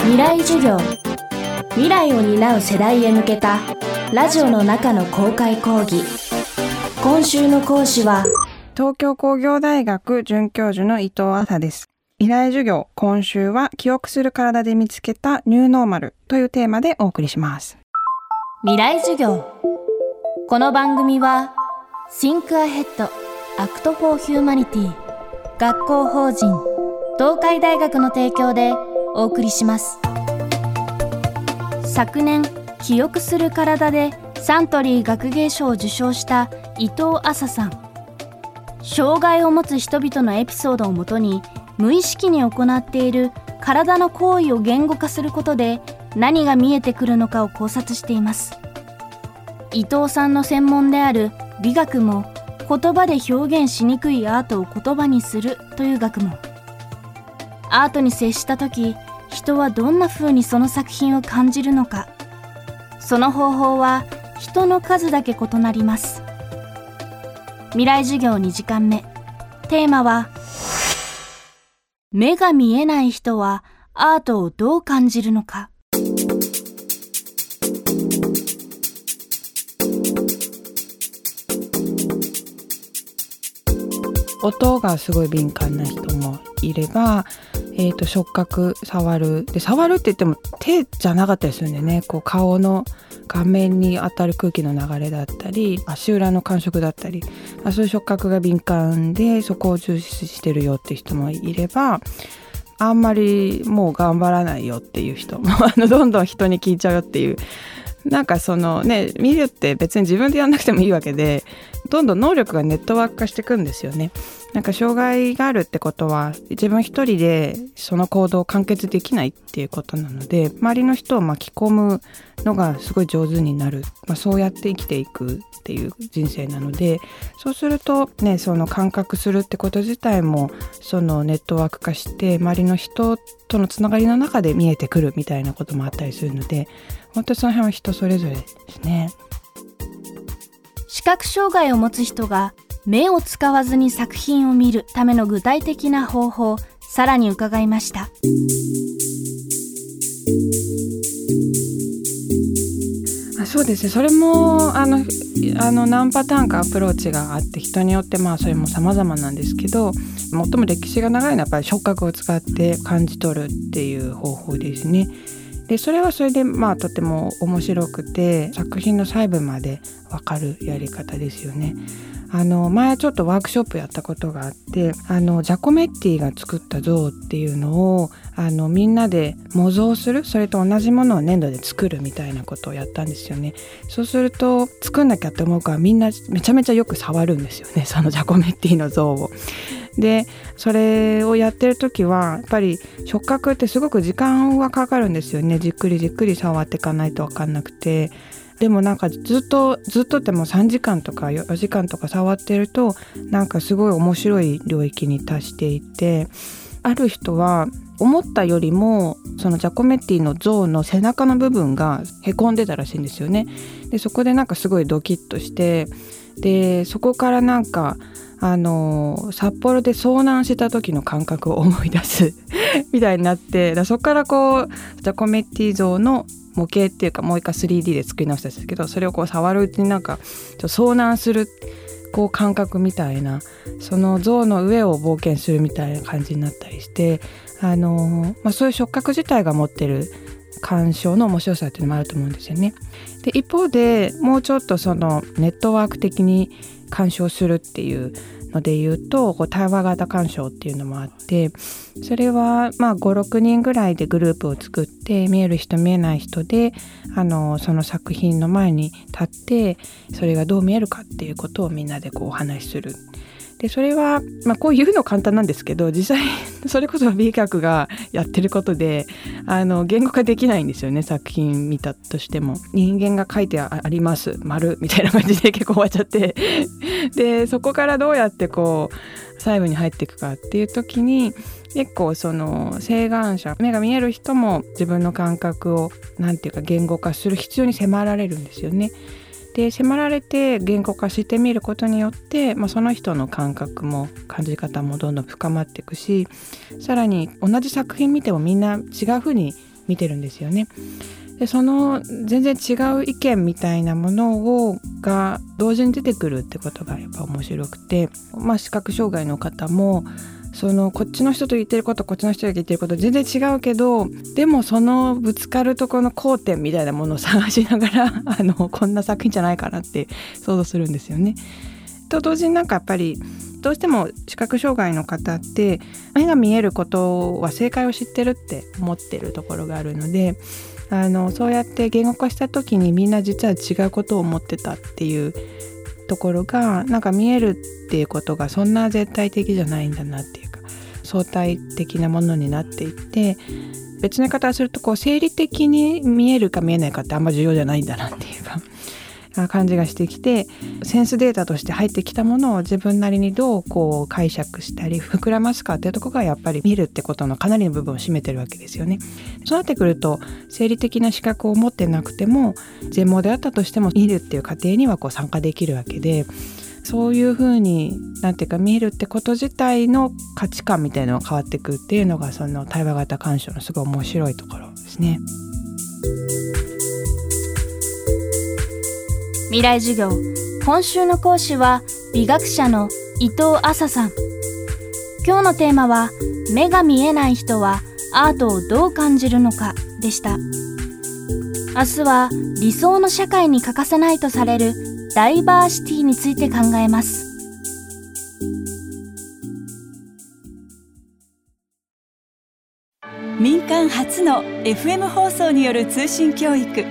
未来授業。未来を担う世代へ向けたラジオの中の公開講義。今週の講師は東京工業大学准教授の伊藤麻です。未来授業今週は記憶する体で見つけたニューノーマルというテーマでお送りします。未来授業。この番組は Think Ahead Act for Humanity 学校法人東海大学の提供でお送りします。昨年記憶する体でサントリー学芸賞を受賞した伊藤麻さん。障害を持つ人々のエピソードをもとに無意識に行っている体の行為を言語化することで何が見えてくるのかを考察しています。伊藤さんの専門である美学も言葉で表現しにくいアートを言葉にするという学問。アートに接した時人はどんな風にその作品を感じるのか。その方法は人の数だけ異なります。未来授業2時間目。テーマは目が見えない人はアートをどう感じるのか。音がすごい敏感な人もいれば、えー、と触覚触る。で触るって言っても手じゃなかったりするんでね。こう顔の顔面に当たる空気の流れだったり足裏の感触だったり、あ、そういう触覚が敏感でそこを重視してるよって人もいればあんまりもう頑張らないよっていう人も あのどんどん人に聞いちゃうよっていう。なんかそのね見るって別に自分でやんなくてもいいわけでどんどん能力がネットワーク化していくんですよね。なんか障害があるってことは自分一人でその行動を完結できないっていうことなので周りの人を巻き込むのがすごい上手になる、まあ、そうやって生きていくっていう人生なのでそうするとねその感覚するってこと自体もそのネットワーク化して周りの人とのつながりの中で見えてくるみたいなこともあったりするので本当その辺は人それぞれですね。視覚障害を持つ人が目を使わずに作品を見るための具体的な方法さらに伺いましたあそうですねそれもあのあの何パターンかアプローチがあって人によってまあそれも様々なんですけど最も歴史が長いのはやっぱり触覚を使って感じ取るっていう方法ですね。でそれはそれでまあとても面白くて作品の細部までわかるやり方ですよね。あの前ちょっとワークショップやったことがあってあのジャコメッティが作った像っていうのをあのみんなで模造するそれと同じものを粘土で作るみたいなことをやったんですよねそうすると作んなきゃって思うからみんなめちゃめちゃよく触るんですよねそのジャコメッティの像を。でそれをやってる時はやっぱり触覚ってすごく時間はかかるんですよね。じっくりじっくり触っていかないと分かんなくて。でもなんかずっとずっとっても3時間とか4時間とか触ってるとなんかすごい面白い領域に達していて。ある人は思ったよりもそのジャコメッティの像の背中の部分がへこんでたらしいんですよね。でそこでなんかすごいドキッとして。でそこからなんかあの札幌で遭難した時の感覚を思い出す。みたいになってそこからこうジャコメッティ像の模型っていうかもう一回 3D で作り直したんですけどそれをこう触るうちになんか遭難するこう感覚みたいなその像の上を冒険するみたいな感じになったりしてあの、まあ、そういう触覚自体が持ってる鑑賞の面白さっていうのもあると思うんですよね。で一方でもうちょっとそのネットワーク的に鑑賞するっていうので言うとこう対話型鑑賞っていうのもあってそれはま56人ぐらいでグループを作って見える人見えない人であのその作品の前に立ってそれがどう見えるかっていうことをみんなでこうお話しするでそれは、まあ、こう言うの簡単なんですけど実際 それこそ美学がやってることであの言語化できないんですよね作品見たとしても人間が書いてあります丸みたいな感じで 結構終わっちゃってでそこからどうやってこう細部に入っていくかっていう時に結構その請願者目が見える人も自分の感覚を何て言うか言語化する必要に迫られるんですよね。で迫られて言語化してみることによって、まあ、その人の感覚も感じ方もどんどん深まっていくしさらに同じ作品見てもみんな違う風に見てるんですよね。でその全然違う意見みたいなものをが同時に出てくるってことがやっぱ面白くて、まあ、視覚障害の方もそのこっちの人と言ってることこっちの人が言ってること全然違うけどでもそのぶつかるところの交点みたいなものを探しながら あのこんな作品じゃないかなって想像するんですよね。と同時になんかやっぱりどうしても視覚障害の方って目が見えることは正解を知ってるって思ってるところがあるのであのそうやって言語化した時にみんな実は違うことを思ってたっていうところがなんか見えるっていうことがそんな絶対的じゃないんだなっていう相対的なものになっていって別の方をするとこう生理的に見えるか見えないかってあんま重要じゃないんだなっていうか感じがしてきてセンスデータとして入ってきたものを自分なりにどうこう解釈したり膨らますかっていうとこがやっぱり見るってことのかなりの部分を占めてるわけですよね。そうなってくると生理的な資格を持ってなくても全盲であったとしても見るっていう過程にはこう参加できるわけで。そういうふうになんていうか見るってこと自体の価値観みたいなのが変わってくっていうのがその対話型鑑賞のすごい面白いところですね。未来授業。今週の講師は美学者の伊藤麻さん。今日のテーマは目が見えない人はアートをどう感じるのかでした。明日は理想の社会に欠かせないとされるダイバーシティについて考えます。民間初の FM 放送による通信教育。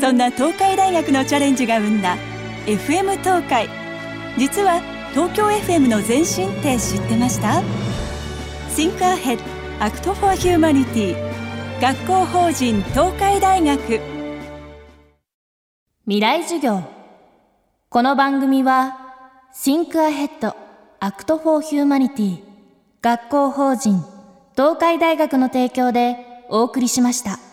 そんな東海大学のチャレンジが生んだ FM 東海。実は東京 FM の前身って知ってました？Think Ahead Act for Humanity 学校法人東海大学。未来授業この番組は Think Ahead Act for Humanity 学校法人東海大学の提供でお送りしました。